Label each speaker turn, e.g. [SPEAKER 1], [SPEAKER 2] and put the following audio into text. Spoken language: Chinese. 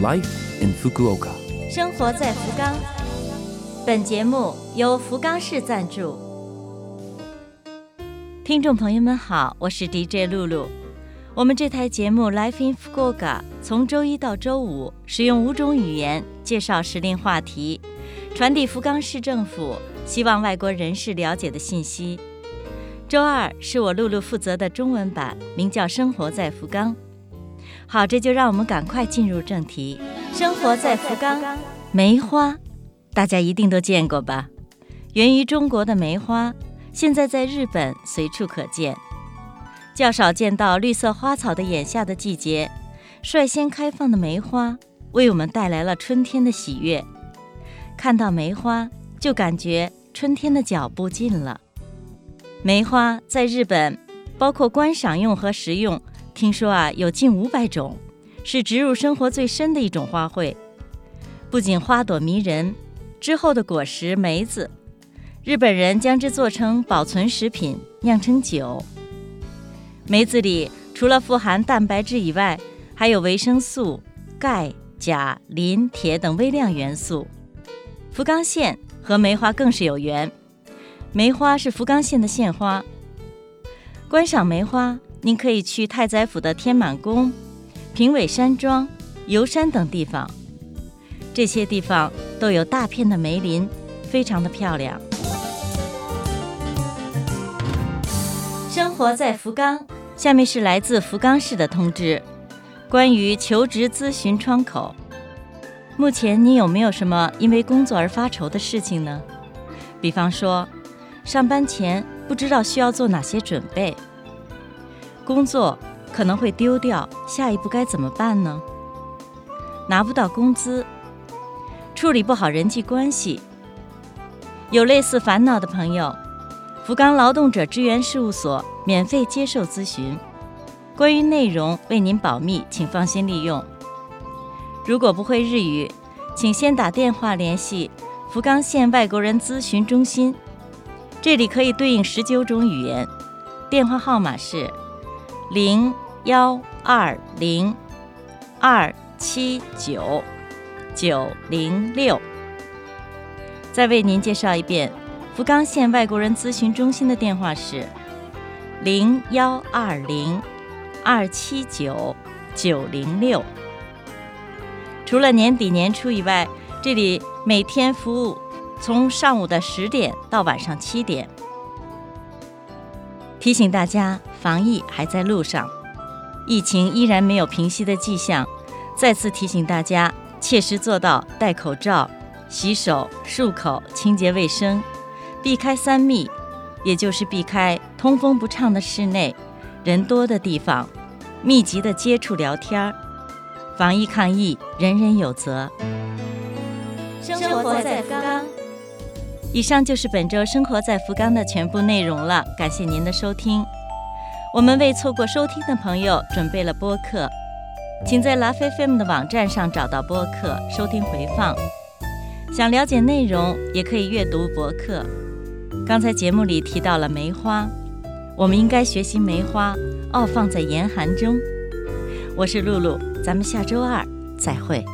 [SPEAKER 1] Life in Fukuoka。
[SPEAKER 2] 生活在福冈。本节目由福冈市赞助。听众朋友们好，我是 DJ 露露。我们这台节目《Life in Fukuoka》从周一到周五，使用五种语言介绍时令话题，传递福冈市政府希望外国人士了解的信息。周二是我露露负责的中文版，名叫《生活在福冈》。好，这就让我们赶快进入正题。生活在福冈，梅花，大家一定都见过吧？源于中国的梅花，现在在日本随处可见。较少见到绿色花草的眼下的季节，率先开放的梅花，为我们带来了春天的喜悦。看到梅花，就感觉春天的脚步近了。梅花在日本，包括观赏用和食用。听说啊，有近五百种，是植入生活最深的一种花卉。不仅花朵迷人，之后的果实梅子，日本人将之做成保存食品，酿成酒。梅子里除了富含蛋白质以外，还有维生素、钙、钾、磷、铁等微量元素。福冈县和梅花更是有缘，梅花是福冈县的县花。观赏梅花。您可以去太宰府的天满宫、平尾山庄、游山等地方，这些地方都有大片的梅林，非常的漂亮。生活在福冈，下面是来自福冈市的通知，关于求职咨询窗口。目前你有没有什么因为工作而发愁的事情呢？比方说，上班前不知道需要做哪些准备。工作可能会丢掉，下一步该怎么办呢？拿不到工资，处理不好人际关系，有类似烦恼的朋友，福冈劳动者支援事务所免费接受咨询，关于内容为您保密，请放心利用。如果不会日语，请先打电话联系福冈县外国人咨询中心，这里可以对应十九种语言，电话号码是。零幺二零二七九九零六，再为您介绍一遍，福冈县外国人咨询中心的电话是零幺二零二七九九零六。除了年底年初以外，这里每天服务从上午的十点到晚上七点。提醒大家。防疫还在路上，疫情依然没有平息的迹象。再次提醒大家，切实做到戴口罩、洗手、漱口、清洁卫生，避开三密，也就是避开通风不畅的室内、人多的地方、密集的接触聊天儿。防疫抗疫，人人有责。生活在福冈。以上就是本周生活在福冈的全部内容了，感谢您的收听。我们为错过收听的朋友准备了播客，请在 LaFM 的网站上找到播客收听回放。想了解内容，也可以阅读博客。刚才节目里提到了梅花，我们应该学习梅花傲放在严寒中。我是露露，咱们下周二再会。